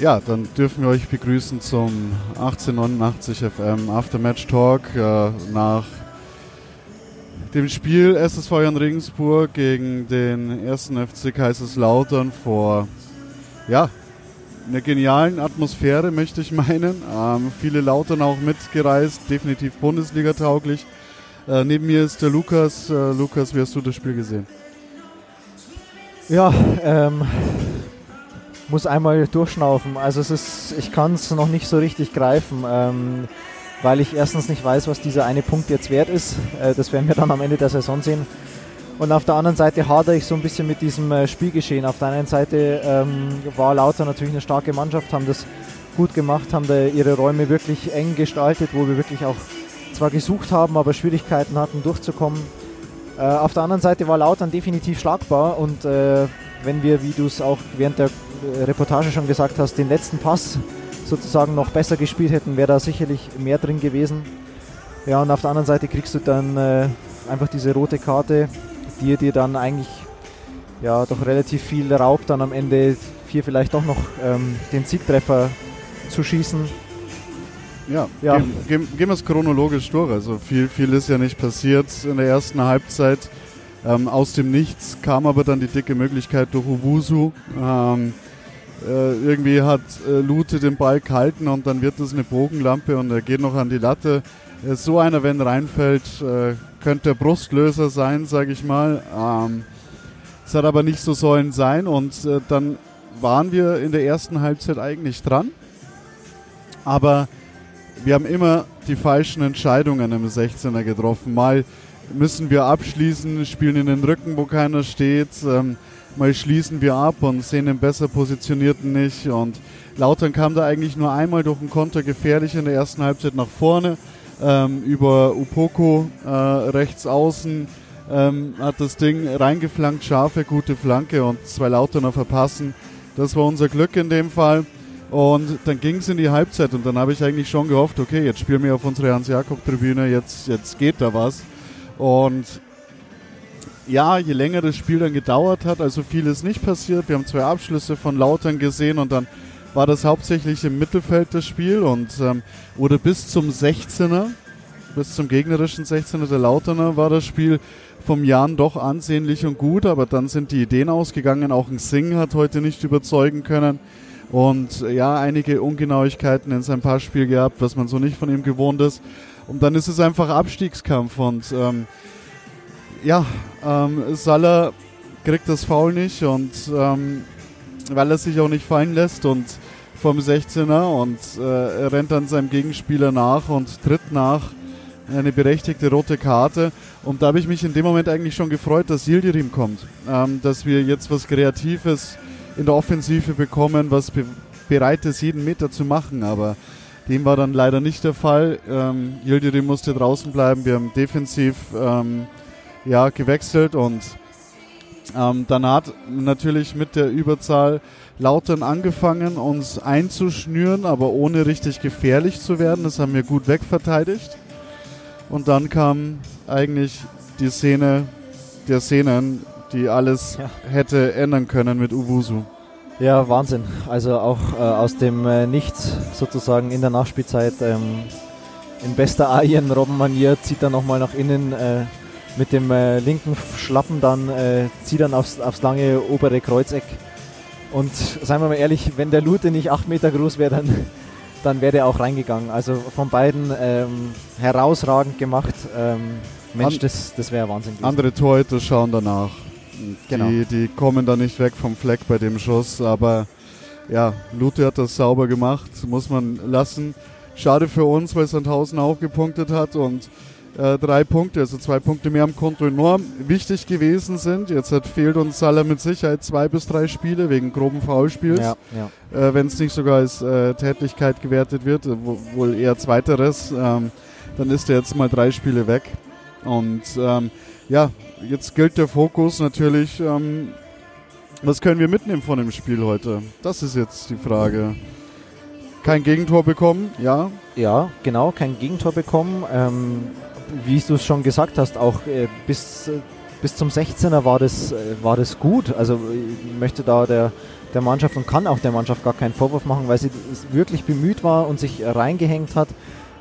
Ja, dann dürfen wir euch begrüßen zum 1889 FM Aftermatch Talk äh, nach dem Spiel SSV Jan Regensburg gegen den ersten FC Kaiserslautern vor ja, einer genialen Atmosphäre, möchte ich meinen. Ähm, viele Lautern auch mitgereist, definitiv Bundesliga tauglich. Äh, neben mir ist der Lukas. Äh, Lukas, wie hast du das Spiel gesehen? Ja, ähm, muss einmal durchschnaufen. Also es ist, ich kann es noch nicht so richtig greifen, ähm, weil ich erstens nicht weiß, was dieser eine Punkt jetzt wert ist. Äh, das werden wir dann am Ende der Saison sehen. Und auf der anderen Seite hadere ich so ein bisschen mit diesem äh, Spielgeschehen. Auf der einen Seite ähm, war Lauter natürlich eine starke Mannschaft, haben das gut gemacht, haben da ihre Räume wirklich eng gestaltet, wo wir wirklich auch zwar gesucht haben, aber Schwierigkeiten hatten durchzukommen. Äh, auf der anderen Seite war Lautern definitiv schlagbar und äh, wenn wir, wie du es auch während der Reportage schon gesagt hast, den letzten Pass sozusagen noch besser gespielt hätten, wäre da sicherlich mehr drin gewesen. Ja, und auf der anderen Seite kriegst du dann äh, einfach diese rote Karte, die dir dann eigentlich ja doch relativ viel raubt, dann am Ende hier vielleicht doch noch ähm, den Siegtreffer zu schießen. Ja, ja. Gehen, gehen, gehen wir es chronologisch durch. Also viel, viel ist ja nicht passiert in der ersten Halbzeit. Ähm, aus dem Nichts kam aber dann die dicke Möglichkeit durch Uwusu. Ähm, äh, irgendwie hat äh, Lute den Ball gehalten und dann wird es eine Bogenlampe und er geht noch an die Latte. Äh, so einer, wenn reinfällt, äh, könnte der Brustlöser sein, sage ich mal. Ähm, es hat aber nicht so sollen sein und äh, dann waren wir in der ersten Halbzeit eigentlich dran. Aber wir haben immer die falschen Entscheidungen im 16er getroffen. Mal müssen wir abschließen, spielen in den Rücken, wo keiner steht. Ähm, mal schließen wir ab und sehen den besser positionierten nicht. Und Lautern kam da eigentlich nur einmal durch den Konter gefährlich in der ersten Halbzeit nach vorne. Ähm, über Upoko äh, rechts außen ähm, hat das Ding reingeflankt, scharfe, gute Flanke und zwei Lauterner verpassen. Das war unser Glück in dem Fall. Und dann ging es in die Halbzeit und dann habe ich eigentlich schon gehofft, okay, jetzt spielen wir auf unsere Hans-Jakob-Tribüne, jetzt, jetzt geht da was. Und ja, je länger das Spiel dann gedauert hat, also viel ist nicht passiert. Wir haben zwei Abschlüsse von Lautern gesehen und dann war das hauptsächlich im Mittelfeld das Spiel und ähm, wurde bis zum 16er, bis zum gegnerischen 16er der Lauterner war das Spiel vom Jan doch ansehnlich und gut, aber dann sind die Ideen ausgegangen. Auch ein Singh hat heute nicht überzeugen können. Und ja, einige Ungenauigkeiten in seinem Passspiel gehabt, was man so nicht von ihm gewohnt ist. Und dann ist es einfach Abstiegskampf und ähm, ja, ähm, Salah kriegt das Foul nicht und ähm, weil er sich auch nicht fallen lässt und vom 16er und äh, rennt dann seinem Gegenspieler nach und tritt nach eine berechtigte rote Karte. Und da habe ich mich in dem Moment eigentlich schon gefreut, dass Yildirim kommt. Ähm, dass wir jetzt was Kreatives in der Offensive bekommen, was be bereit ist, jeden Meter zu machen. Aber dem war dann leider nicht der Fall. Ähm, Yildirim musste draußen bleiben. Wir haben defensiv ähm, ja, gewechselt und ähm, dann hat natürlich mit der Überzahl Lautern angefangen, uns einzuschnüren, aber ohne richtig gefährlich zu werden. Das haben wir gut wegverteidigt. Und dann kam eigentlich die Szene der Szenen, die alles ja. hätte ändern können mit Uwusu. Ja, Wahnsinn. Also auch äh, aus dem äh, Nichts sozusagen in der Nachspielzeit ähm, in bester Arjen-Robben-Manier zieht er nochmal nach innen, äh, mit dem äh, linken Schlappen dann äh, zieht dann aufs, aufs lange obere Kreuzeck. Und seien wir mal ehrlich, wenn der Lute nicht 8 Meter groß wäre, dann, dann wäre der auch reingegangen. Also von beiden ähm, herausragend gemacht. Ähm, Mensch, An das, das wäre Wahnsinn gewesen. Andere Torhüter schauen danach. Genau. Die, die kommen da nicht weg vom Fleck bei dem Schuss, aber ja, Lute hat das sauber gemacht, muss man lassen. Schade für uns, weil Sandhausen auch gepunktet hat und äh, drei Punkte, also zwei Punkte mehr am Konto enorm wichtig gewesen sind. Jetzt hat, fehlt uns Salah mit Sicherheit zwei bis drei Spiele wegen groben Foulspiels. Ja, ja. Äh, Wenn es nicht sogar als äh, Tätigkeit gewertet wird, äh, wohl eher zweiteres, ähm, dann ist er jetzt mal drei Spiele weg. Und ähm, ja, jetzt gilt der Fokus natürlich, ähm, was können wir mitnehmen von dem Spiel heute? Das ist jetzt die Frage. Kein Gegentor bekommen, ja. Ja, genau, kein Gegentor bekommen. Ähm, wie du es schon gesagt hast, auch äh, bis, äh, bis zum 16er war das, äh, war das gut. Also ich möchte da der, der Mannschaft und kann auch der Mannschaft gar keinen Vorwurf machen, weil sie wirklich bemüht war und sich reingehängt hat.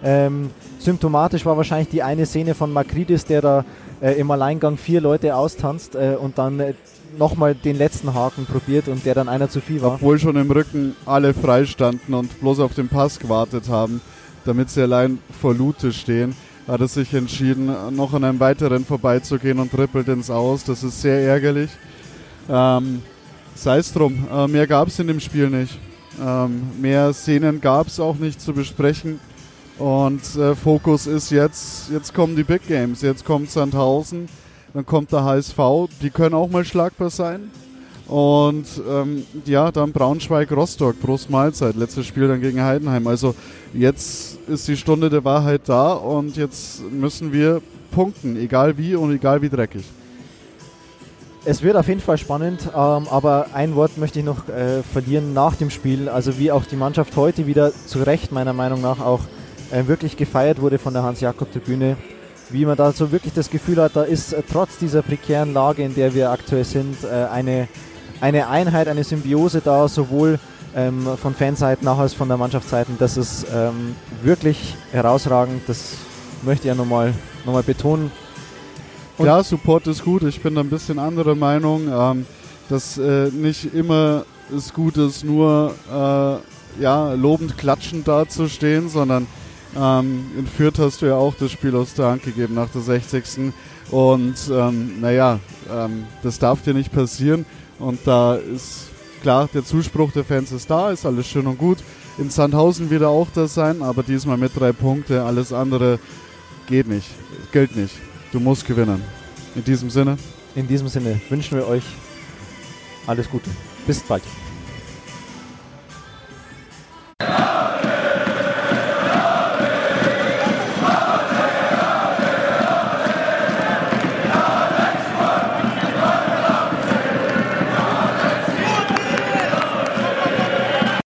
Ähm, symptomatisch war wahrscheinlich die eine Szene von Makridis, der da im Alleingang vier Leute austanzt äh, und dann äh, nochmal den letzten Haken probiert und der dann einer zu viel war. Obwohl schon im Rücken alle freistanden und bloß auf den Pass gewartet haben, damit sie allein vor Lute stehen, hat er sich entschieden, noch an einem weiteren vorbeizugehen und trippelt ins Aus. Das ist sehr ärgerlich. Ähm, Sei es drum, äh, mehr gab es in dem Spiel nicht. Ähm, mehr Szenen gab es auch nicht zu besprechen. Und äh, Fokus ist jetzt, jetzt kommen die Big Games, jetzt kommt Sandhausen, dann kommt der HSV, die können auch mal schlagbar sein. Und ähm, ja, dann Braunschweig-Rostock, Prost Mahlzeit, letztes Spiel dann gegen Heidenheim. Also jetzt ist die Stunde der Wahrheit da und jetzt müssen wir punkten, egal wie und egal wie dreckig. Es wird auf jeden Fall spannend, ähm, aber ein Wort möchte ich noch äh, verlieren nach dem Spiel. Also wie auch die Mannschaft heute wieder zu Recht meiner Meinung nach auch äh, wirklich gefeiert wurde von der Hans-Jakob-Tribüne. Wie man da so wirklich das Gefühl hat, da ist äh, trotz dieser prekären Lage, in der wir aktuell sind, äh, eine, eine Einheit, eine Symbiose da, sowohl ähm, von Fanseiten auch als von der Mannschaftsseite. Das ist ähm, wirklich herausragend. Das möchte ich ja nochmal noch mal betonen. Und ja, Support ist gut. Ich bin da ein bisschen anderer Meinung, ähm, dass äh, nicht immer es gut ist, nur äh, ja, lobend klatschend dazustehen, sondern ähm, in Fürth hast du ja auch das Spiel aus der Hand gegeben nach der 60. Und ähm, naja, ähm, das darf dir nicht passieren. Und da ist klar, der Zuspruch der Fans ist da, ist alles schön und gut. In Sandhausen wird er auch da sein, aber diesmal mit drei Punkte. Alles andere geht nicht, gilt nicht. Du musst gewinnen. In diesem Sinne. In diesem Sinne wünschen wir euch alles Gute. Bis bald.